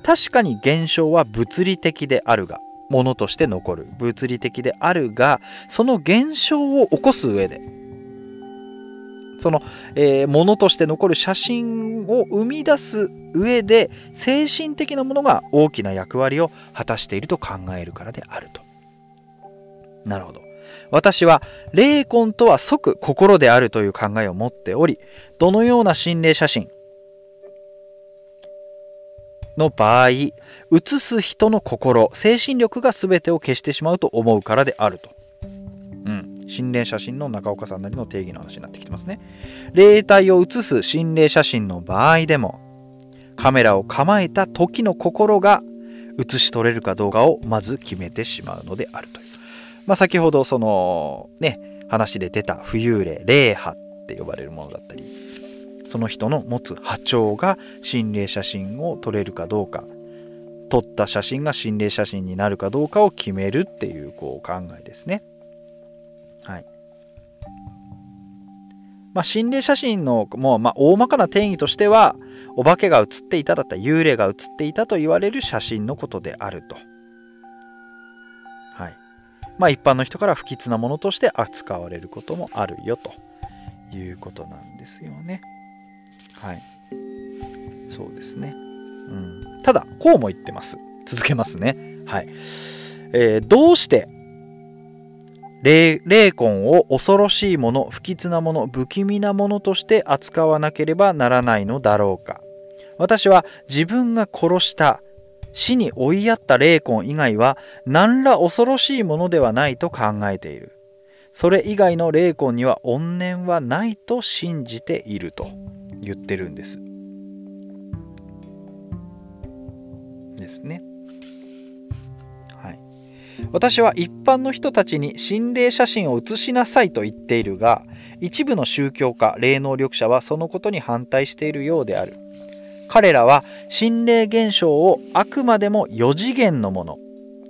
確かに現象は物理的であるが、ものとして残る物理的であるがその現象を起こす上でその、えー、ものとして残る写真を生み出す上で精神的なものが大きな役割を果たしていると考えるからであると。なるほど。私は霊魂とは即心であるという考えを持っておりどのような心霊写真の場合映す人の心精神力が全てを消してしまうと思うからであると。うん、心霊写真の中岡さんなりの定義の話になってきてますね。霊体を写す心霊写真の場合でもカメラを構えた時の心が写し取れるかどうかをまず決めてしまうのであるという。まあ、先ほどそのね話で出た浮遊霊霊波って呼ばれるものだったりその人の持つ波長が心霊写真を撮れるかどうか撮った写真が心霊写真になるかどうかを決めるっていうこう考えですね。はい。まあ、心霊写真のもうまあ大まかな定義としてはお化けが写っていただった幽霊が写っていたと言われる写真のことであると。はい。まあ一般の人から不吉なものとして扱われることもあるよということなんですよね。はい。そうですね。うん。ただ、こうも言ってます。続けますね。はい。えー、どうして霊魂を恐ろしいもの、不吉なもの、不気味なものとして扱わなければならないのだろうか。私は自分が殺した死に追いやった霊魂以外は何ら恐ろしいものではないと考えている。それ以外の霊魂には怨念はないと信じていると。言ってるんです。ですね。はい。私は一般の人たちに心霊写真を写しなさいと言っているが一部の宗教家霊能力者はそのことに反対しているようである彼らは心霊現象をあくまでも4次元のもの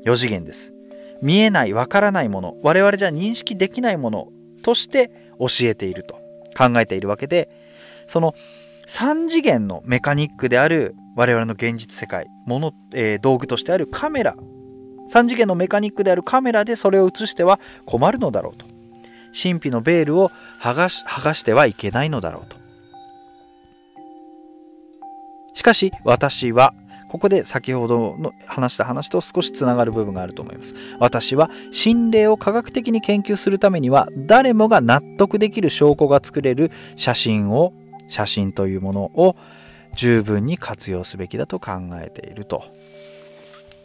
4次元です見えないわからないもの我々じゃ認識できないものとして教えていると考えているわけでその3次元のメカニックである我々の現実世界もの、えー、道具としてあるカメラ。3次元のメカニックであるカメラでそれを映しては困るのだろうと。神秘のベールを剥がし剥がしてはいけないのだろうと。しかし私はここで先ほどの話した話と少しつながる部分があると思います。私は心霊を科学的に研究するためには誰もが納得できる証拠が作れる写真を写真というものを十分に活用すべきだと考えていると。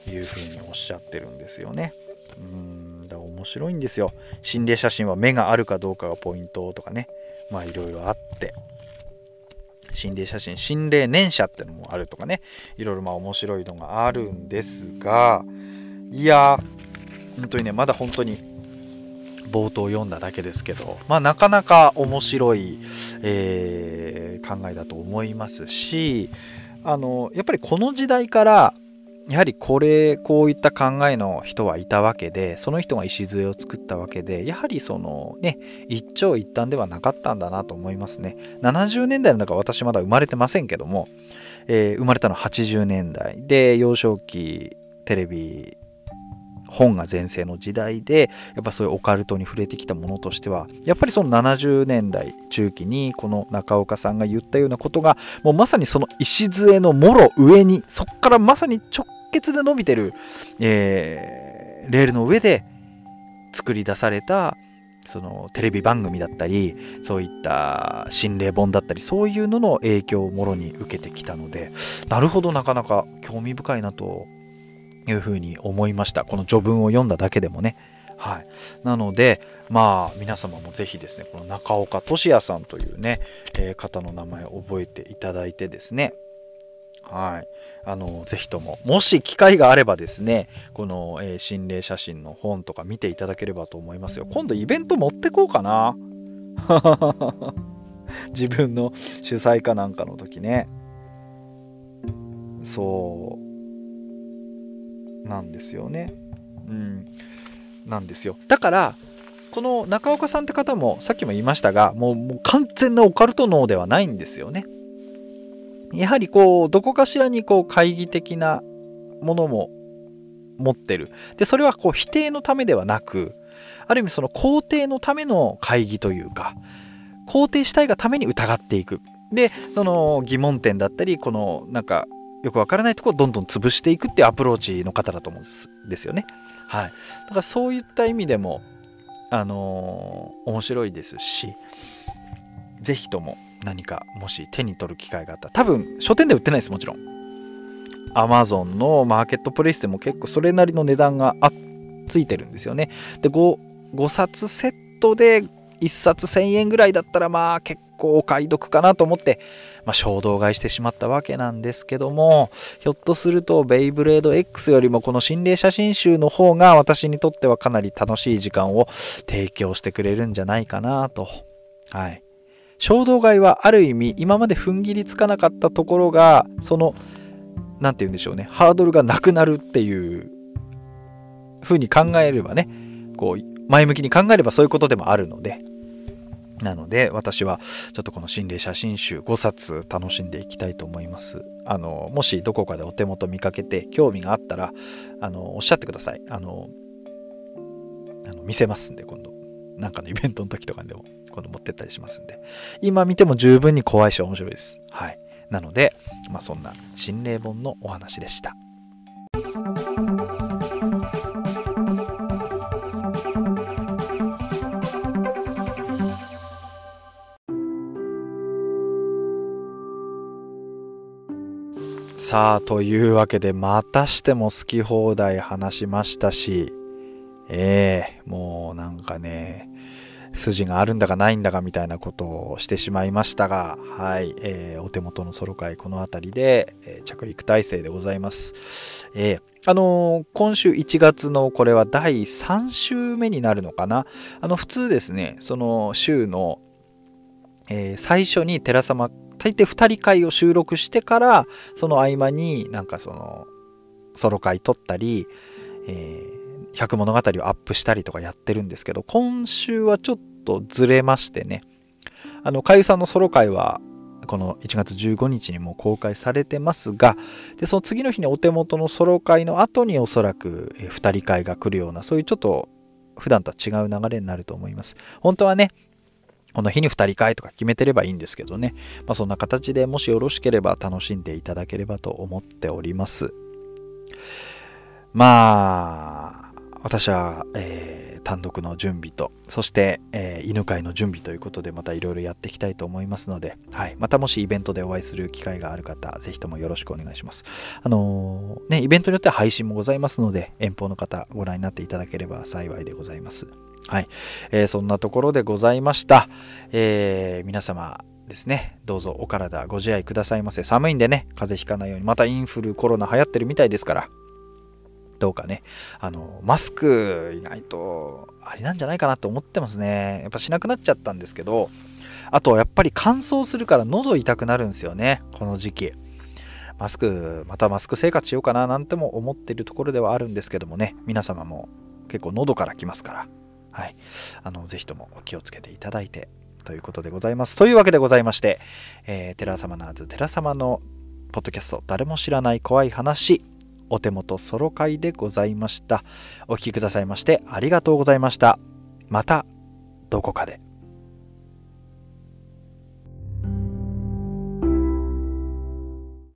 いうふうにおっしゃってるんですよね。うんだ面白いんですよ。心霊写真は目があるかどうかがポイントとかね。まあいろいろあって。心霊写真心霊念写ってのもあるとかね。いろいろまあ面白いのがあるんですが。いや本当にねまだ本当に冒頭読んだだけですけど、まあ、なかなか面白い、えー、考えだと思いますしあのやっぱりこの時代からやはりこれこういった考えの人はいたわけでその人が礎を作ったわけでやはりそのね一長一短ではなかったんだなと思いますね。70年代の中私まだ生まれてませんけども、えー、生まれたの80年代で幼少期テレビ本が全盛の時代でやっぱそういうオカルトに触れてきたものとしてはやっぱりその70年代中期にこの中岡さんが言ったようなことがもうまさにその礎のもろ上にそこからまさに直結で伸びてる、えー、レールの上で作り出されたそのテレビ番組だったりそういった心霊本だったりそういうのの影響をもろに受けてきたのでなるほどなかなか興味深いなというふうに思いましたこの序文を読んだだけでもねはいなのでまあ皆様もぜひですねこの中岡俊也さんというね、えー、方の名前を覚えていただいてですねはい。あの、ぜひとも、もし機会があればですね、この、えー、心霊写真の本とか見ていただければと思いますよ。今度イベント持ってこうかな。自分の主催かなんかの時ね。そう。なんですよね。うん。なんですよ。だから、この中岡さんって方もさっきも言いましたがもうもう完全なオカルト脳ではないんですよね。やはりこうどこかしらにこう懐疑的なものも持ってるでそれはこう否定のためではなくある意味その肯定のための懐疑というか肯定したいがために疑っていくでその疑問点だったりこのなんかよくわからないところをどんどん潰していくっていうアプローチの方だと思うんです。ですよね。はい。だからそういった意味でもあのー、面白いですし是非とも何かもし手に取る機会があったら多分書店で売ってないですもちろん。Amazon のマーケットプレイスでも結構それなりの値段がついてるんですよね。で 5, 5冊セットで1冊1000円ぐらいだったらまあ結構お買い得かなと思って、まあ、衝動買いしてしまったわけなんですけどもひょっとするとベイブレード X よりもこの心霊写真集の方が私にとってはかなり楽しい時間を提供してくれるんじゃないかなと。はい。衝動買いはある意味今まで踏ん切りつかなかったところがその何て言うんでしょうねハードルがなくなるっていう風に考えればねこう前向きに考えればそういうことでもあるので。なので私はちょっとこの心霊写真集5冊楽しんでいきたいと思いますあのもしどこかでお手元見かけて興味があったらあのおっしゃってくださいあのあの見せますんで今度なんかのイベントの時とかにでも今度持ってったりしますんで、今見ても十分に怖いし面白いです。はい。なので、まあ、そんな心霊本のお話でした。さあ、というわけで、またしても好き放題話しましたし、ええー、もうなんかね、筋があるんだかないんだかみたいなことをしてしまいましたが、はい、えー、お手元のソロ会この辺りで、えー、着陸体制でございます。えー、あのー、今週1月のこれは第3週目になるのかな？あの、普通ですね、その週の、え最初に寺様、大抵2人会を収録してから、その合間になんかその、ソロ会撮ったり、えー百物語をアップしたりとかやってるんですけど、今週はちょっとずれましてね、あの、かゆさんのソロ回は、この1月15日にも公開されてますが、で、その次の日にお手元のソロ回の後におそらく2人会が来るような、そういうちょっと普段とは違う流れになると思います。本当はね、この日に2人会とか決めてればいいんですけどね、まあ、そんな形でもしよろしければ楽しんでいただければと思っております。まあ、私は、えー、単独の準備と、そして、えー、犬飼の準備ということで、またいろいろやっていきたいと思いますので、はい、またもしイベントでお会いする機会がある方、ぜひともよろしくお願いします。あのー、ね、イベントによっては配信もございますので、遠方の方、ご覧になっていただければ幸いでございます。はい、えー、そんなところでございました。えー、皆様、ですね。どうぞお体ご自愛くださいませ。寒いんでね、風邪ひかないように。またインフル、コロナ流行ってるみたいですから、どうかね、あの、マスク意外とありなんじゃないかなと思ってますね。やっぱしなくなっちゃったんですけど、あとやっぱり乾燥するから喉痛くなるんですよね、この時期。マスク、またマスク生活しようかななんても思ってるところではあるんですけどもね、皆様も結構喉から来ますから、はい。あの、ぜひともお気をつけていただいて、ということでございます。というわけでございまして、えー、テラサマナーズ、テラ様のポッドキャスト、誰も知らない怖い話、お手元ソロ会でございました。お聴きくださいましてありがとうございました。またどこかで。